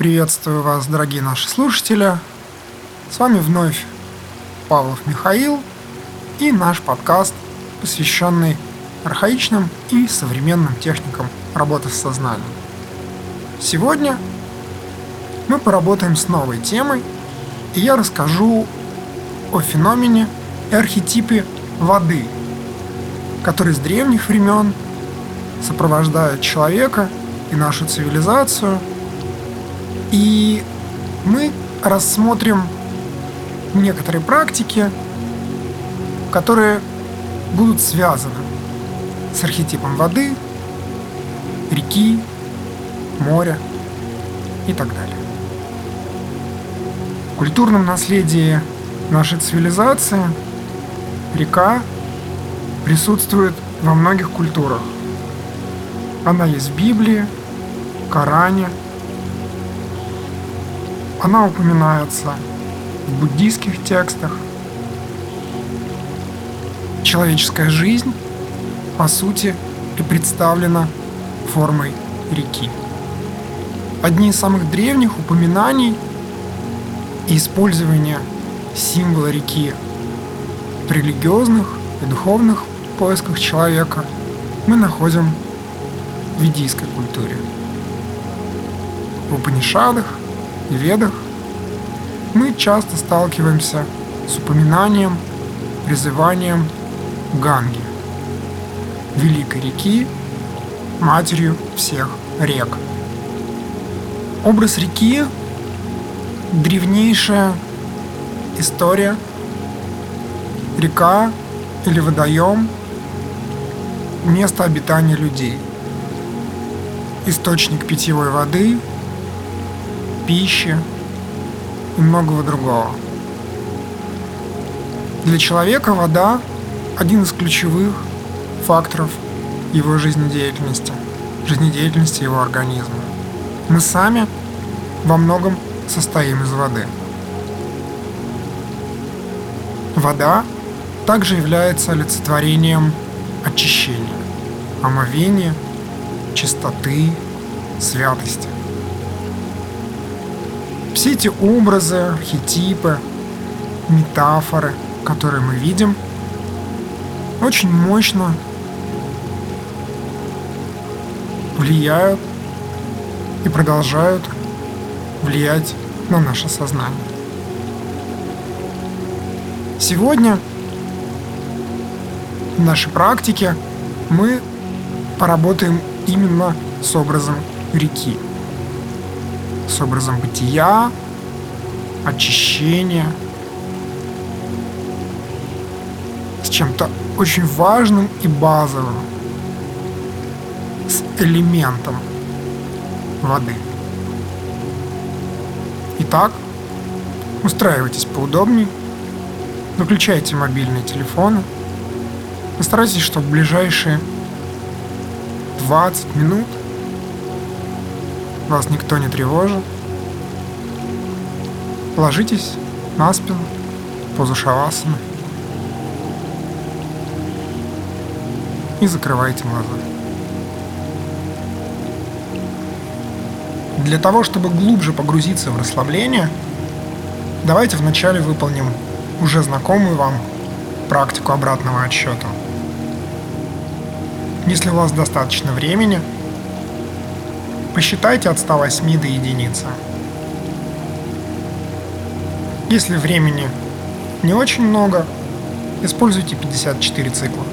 Приветствую вас, дорогие наши слушатели. С вами вновь Павлов Михаил и наш подкаст, посвященный архаичным и современным техникам работы с сознанием. Сегодня мы поработаем с новой темой, и я расскажу о феномене и архетипе воды, который с древних времен сопровождает человека и нашу цивилизацию – и мы рассмотрим некоторые практики, которые будут связаны с архетипом воды, реки, моря и так далее. В культурном наследии нашей цивилизации река присутствует во многих культурах. Она есть в Библии, Коране – она упоминается в буддийских текстах. Человеческая жизнь, по сути, и представлена формой реки. Одни из самых древних упоминаний и использования символа реки в религиозных и духовных поисках человека мы находим в ведийской культуре. В Упанишадах и Ведах мы часто сталкиваемся с упоминанием, призыванием Ганги, великой реки, матерью всех рек. Образ реки – древнейшая история. Река или водоем – место обитания людей. Источник питьевой воды – пищи и многого другого. Для человека вода – один из ключевых факторов его жизнедеятельности, жизнедеятельности его организма. Мы сами во многом состоим из воды. Вода также является олицетворением очищения, омовения, чистоты, святости. Все эти образы, архетипы, метафоры, которые мы видим, очень мощно влияют и продолжают влиять на наше сознание. Сегодня в нашей практике мы поработаем именно с образом реки с образом бытия, очищения, с чем-то очень важным и базовым, с элементом воды. Итак, устраивайтесь поудобнее, выключайте мобильные телефоны, постарайтесь, чтобы в ближайшие 20 минут вас никто не тревожит. Ложитесь на спину, позу шавасаны и закрывайте глаза. Для того, чтобы глубже погрузиться в расслабление, давайте вначале выполним уже знакомую вам практику обратного отсчета. Если у вас достаточно времени – Посчитайте от 108 до единицы. Если времени не очень много, используйте 54 цикла.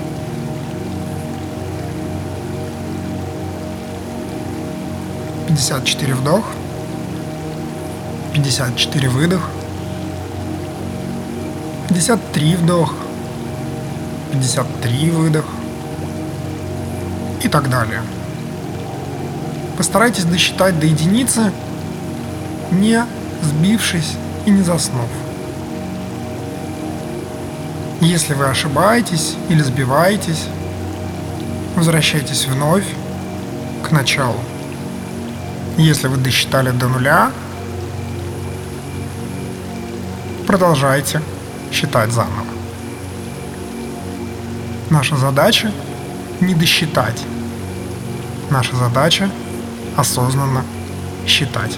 Пятьдесят четыре вдох, пятьдесят четыре выдох, пятьдесят три вдох, пятьдесят три выдох и так далее. Постарайтесь досчитать до единицы, не сбившись и не заснув. Если вы ошибаетесь или сбиваетесь, возвращайтесь вновь к началу. Если вы досчитали до нуля, продолжайте считать заново. Наша задача не досчитать. Наша задача осознанно считать.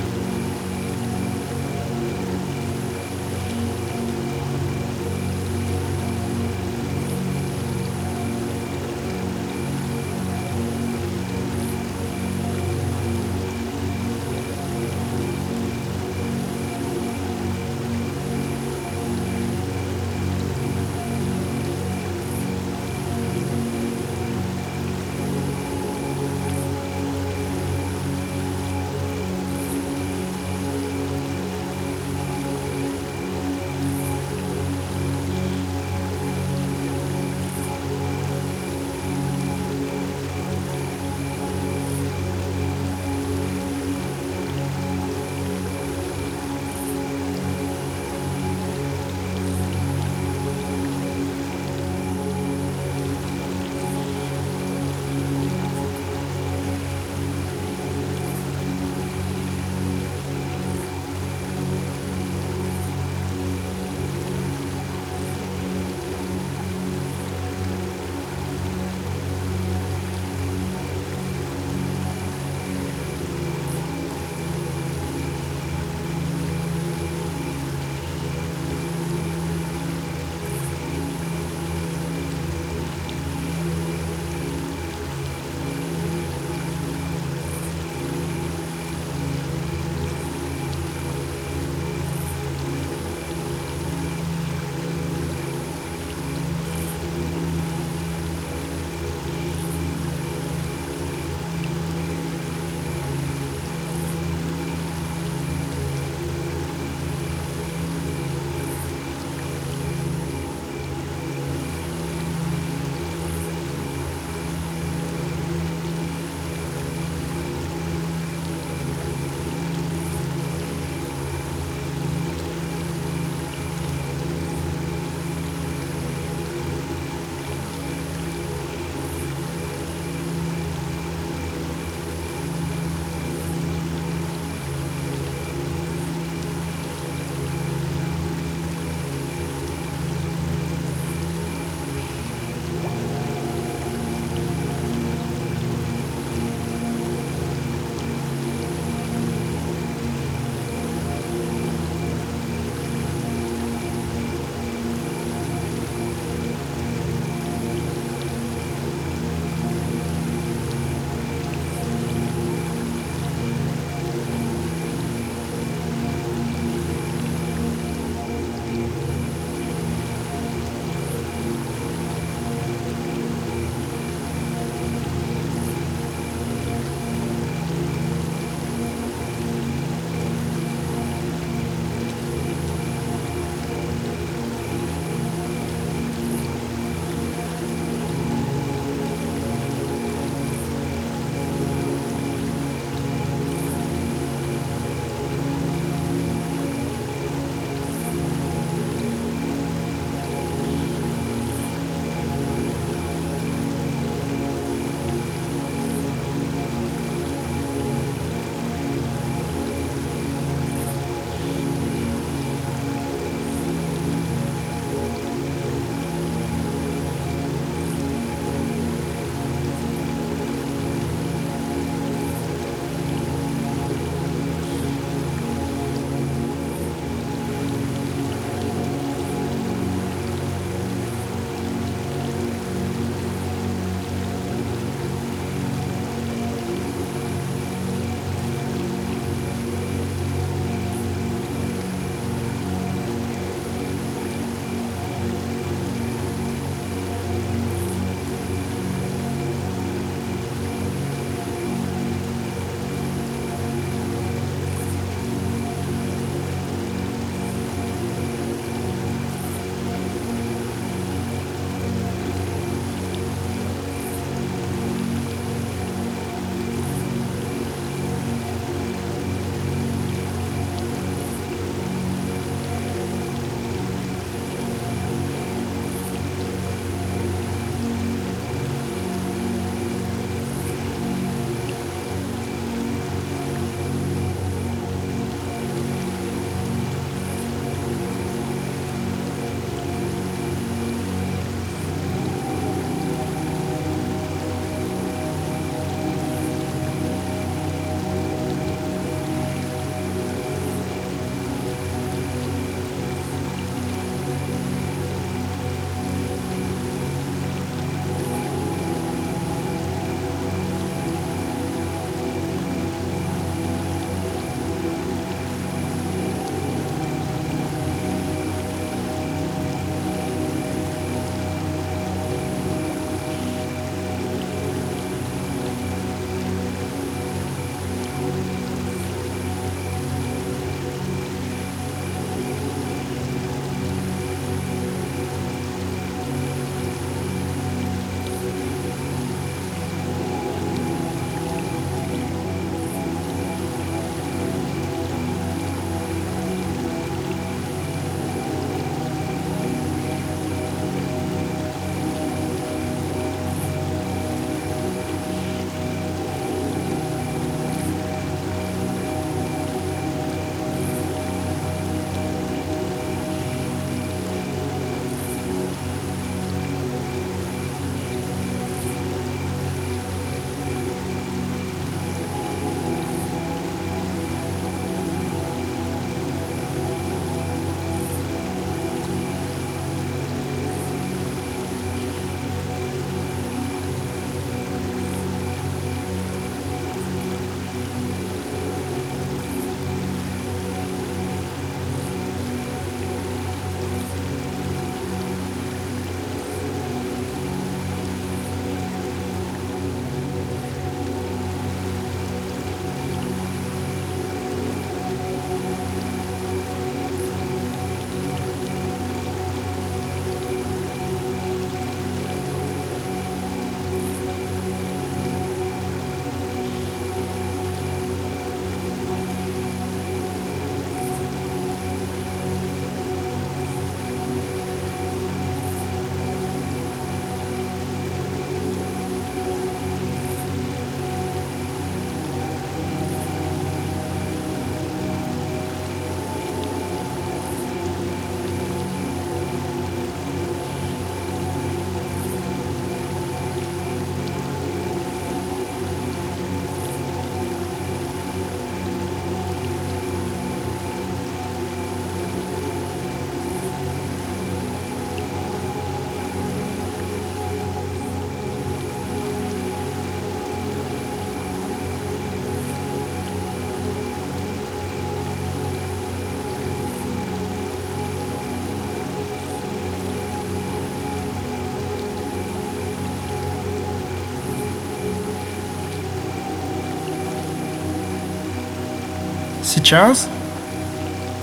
Сейчас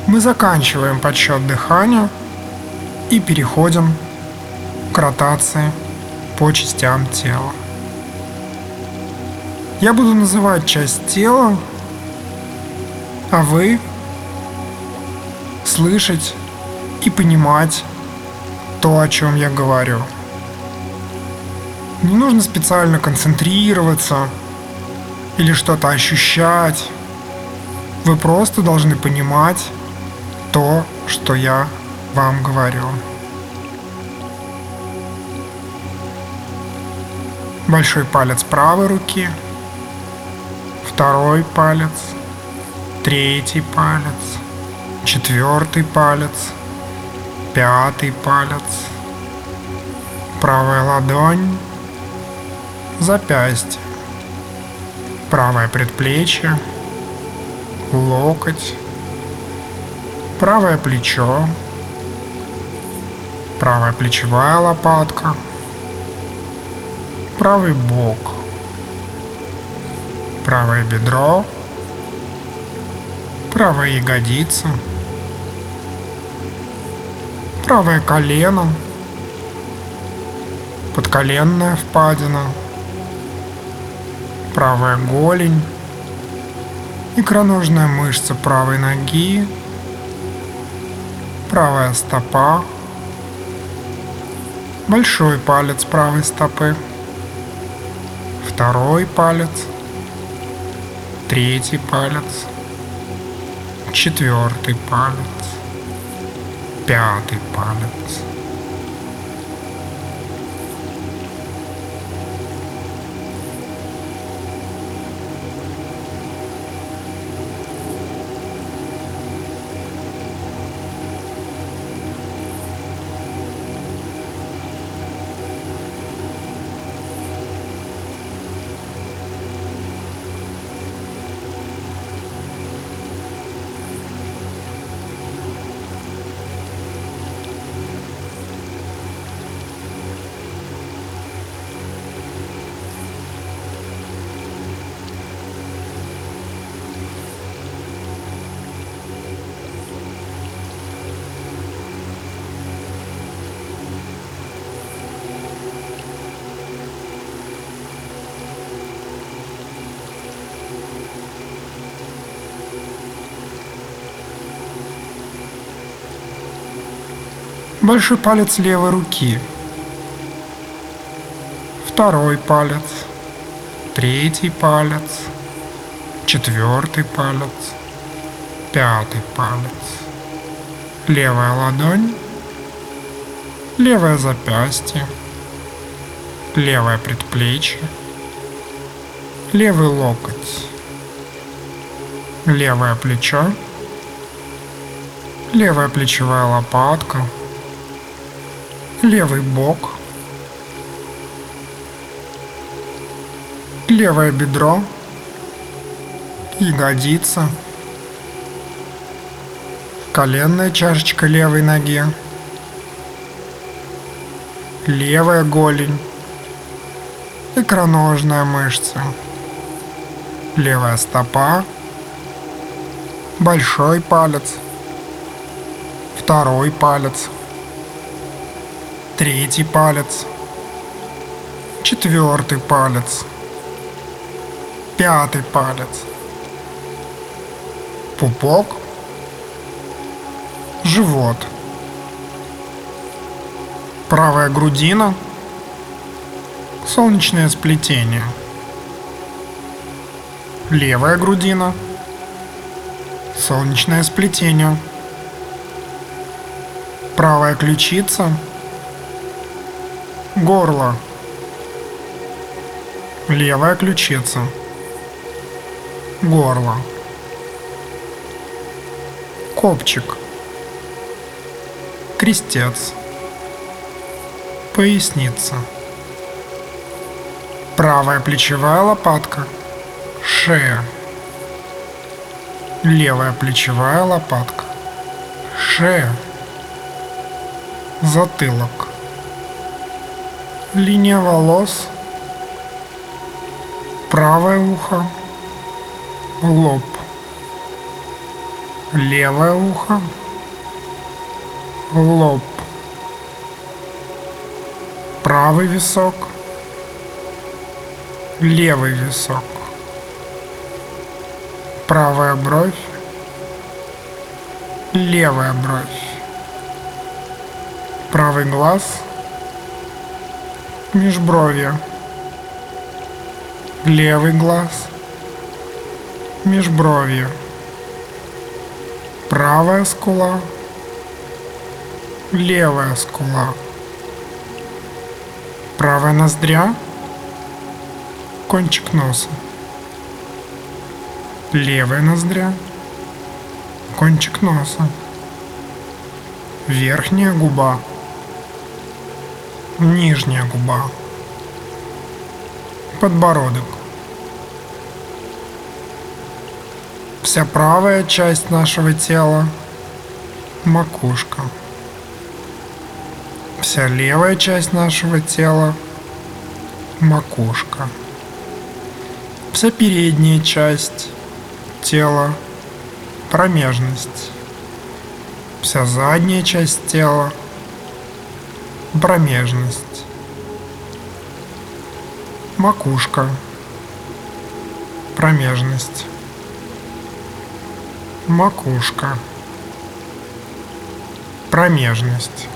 мы заканчиваем подсчет дыхания и переходим к ротации по частям тела. Я буду называть часть тела, а вы слышать и понимать то, о чем я говорю. Не нужно специально концентрироваться или что-то ощущать. Вы просто должны понимать то, что я вам говорю. Большой палец правой руки, второй палец, третий палец, четвертый палец, пятый палец, правая ладонь, запястье, правое предплечье, локоть, правое плечо, правая плечевая лопатка, правый бок, правое бедро, правая ягодица, правое колено, подколенная впадина, правая голень, икроножная мышца правой ноги, правая стопа, большой палец правой стопы, второй палец, третий палец, четвертый палец, пятый палец. Большой палец левой руки, второй палец, третий палец, четвертый палец, пятый палец, левая ладонь, левое запястье, левое предплечье, левый локоть, левое плечо, левая плечевая лопатка – левый бок, левое бедро, ягодица, коленная чашечка левой ноги, левая голень, икроножная мышца, левая стопа, большой палец, второй палец – третий палец, четвертый палец, пятый палец, пупок, живот, правая грудина, солнечное сплетение, левая грудина, солнечное сплетение, правая ключица – Горло. Левая ключица. Горло. Копчик. Крестец. Поясница. Правая плечевая лопатка. Шея. Левая плечевая лопатка. Шея. Затылок линия волос, правое ухо, лоб, левое ухо, лоб, правый висок, левый висок, правая бровь, левая бровь, правый глаз, межбровье, левый глаз, межбровье, правая скула, левая скула, правая ноздря, кончик носа, левая ноздря, кончик носа, верхняя губа, нижняя губа, подбородок. Вся правая часть нашего тела – макушка. Вся левая часть нашего тела – макушка. Вся передняя часть тела – промежность. Вся задняя часть тела – промежность. Макушка. Промежность макушка, промежность,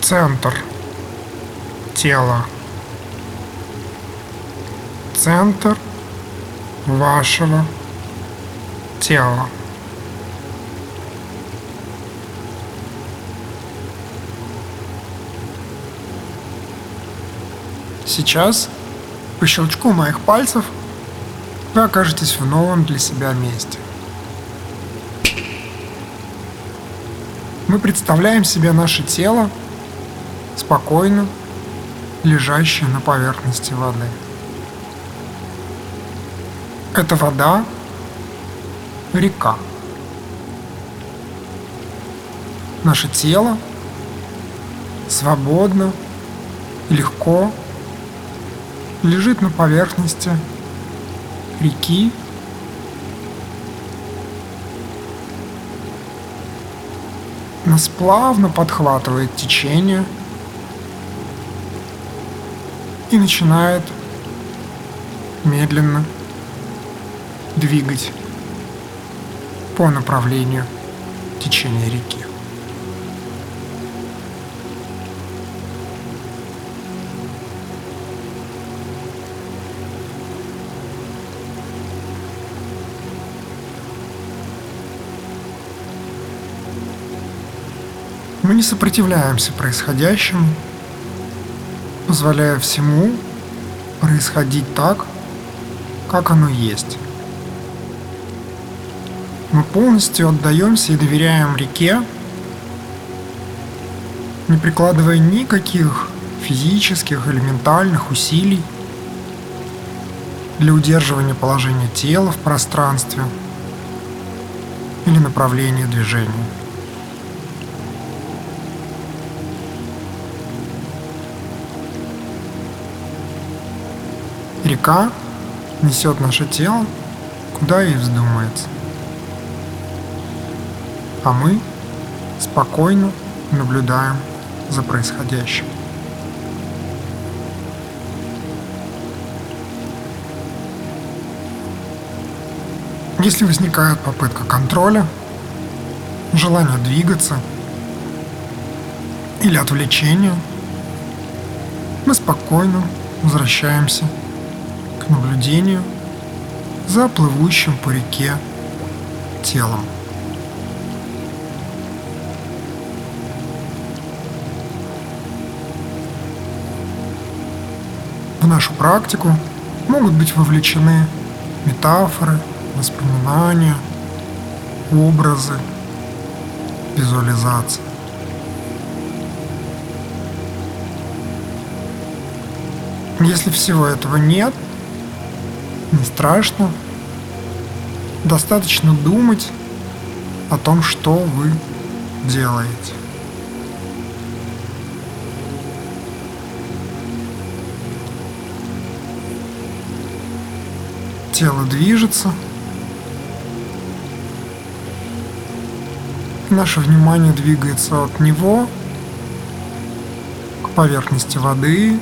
центр тела, центр вашего тела. Сейчас по щелчку моих пальцев – вы окажетесь в новом для себя месте. Мы представляем себе наше тело спокойно лежащее на поверхности воды. Это вода – река. Наше тело свободно легко лежит на поверхности реки нас плавно подхватывает течение и начинает медленно двигать по направлению течения реки. Мы не сопротивляемся происходящему, позволяя всему происходить так, как оно есть. Мы полностью отдаемся и доверяем реке, не прикладывая никаких физических или ментальных усилий для удерживания положения тела в пространстве или направления движения. Река несет наше тело, куда ей вздумается. А мы спокойно наблюдаем за происходящим. Если возникает попытка контроля, желание двигаться или отвлечение, мы спокойно возвращаемся наблюдению за плывущим по реке телом. В нашу практику могут быть вовлечены метафоры, воспоминания, образы, визуализация. Если всего этого нет, не страшно. Достаточно думать о том, что вы делаете. Тело движется. Наше внимание двигается от него к поверхности воды,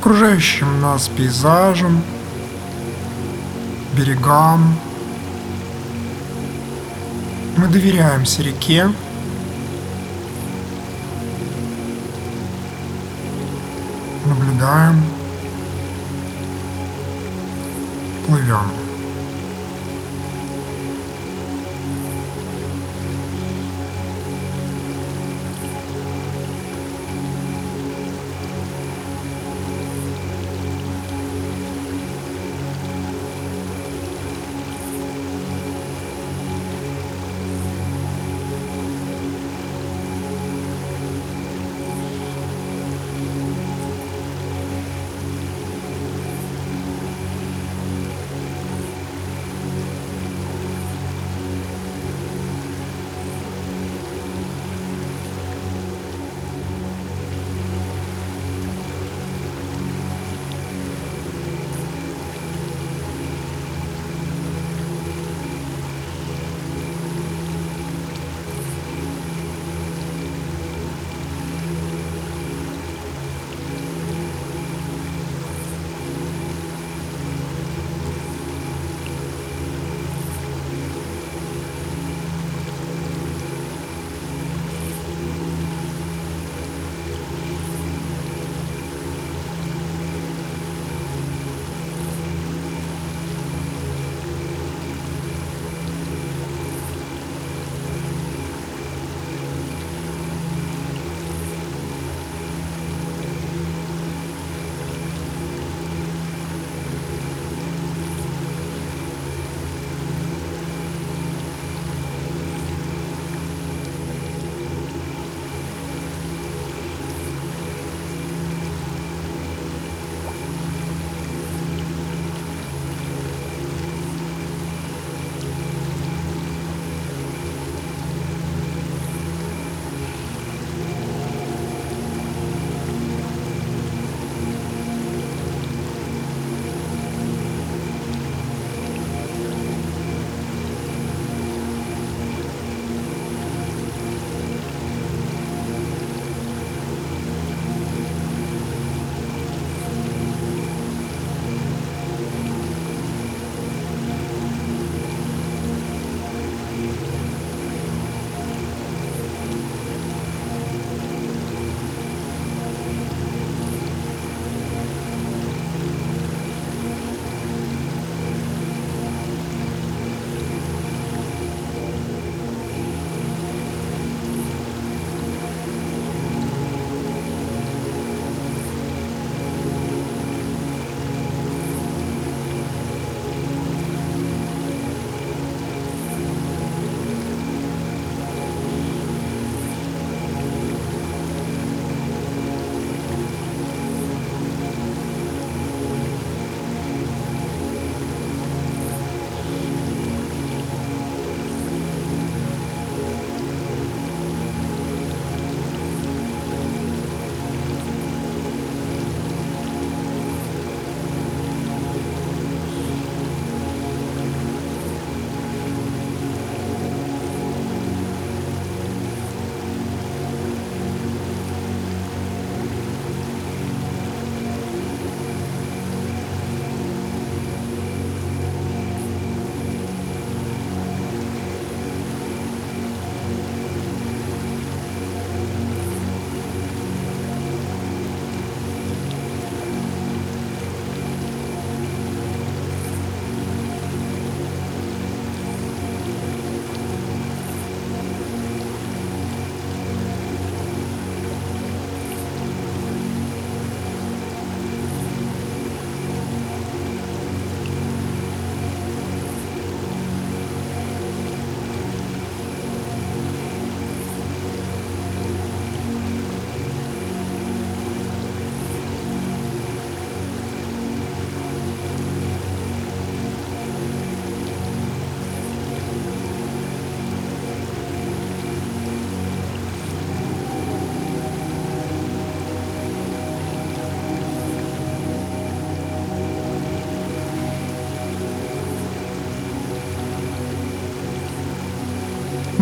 окружающим нас пейзажем, берегам. Мы доверяемся реке, наблюдаем, плывем.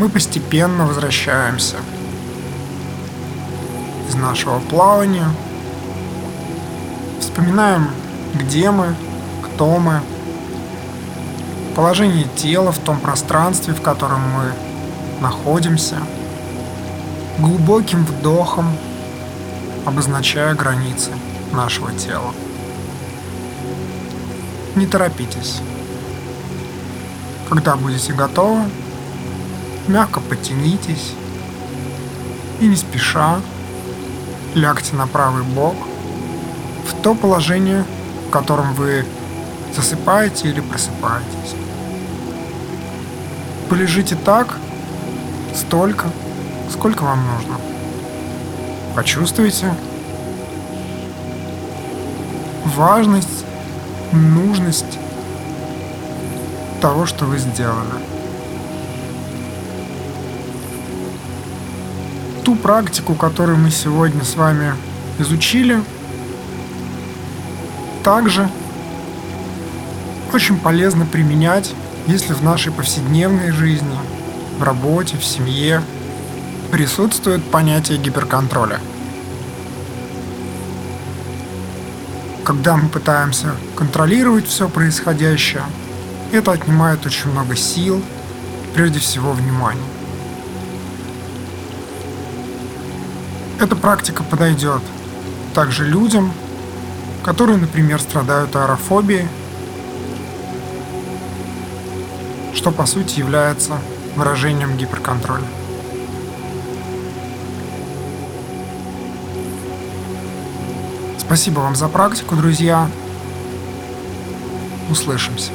Мы постепенно возвращаемся из нашего плавания, вспоминаем, где мы, кто мы, положение тела в том пространстве, в котором мы находимся, глубоким вдохом обозначая границы нашего тела. Не торопитесь. Когда будете готовы, мягко потянитесь и не спеша лягте на правый бок в то положение, в котором вы засыпаете или просыпаетесь. Полежите так столько, сколько вам нужно. Почувствуйте важность, нужность того, что вы сделали. Практику, которую мы сегодня с вами изучили, также очень полезно применять, если в нашей повседневной жизни, в работе, в семье присутствует понятие гиперконтроля. Когда мы пытаемся контролировать все происходящее, это отнимает очень много сил, прежде всего внимания. Эта практика подойдет также людям, которые, например, страдают аэрофобией, что по сути является выражением гиперконтроля. Спасибо вам за практику, друзья. Услышимся.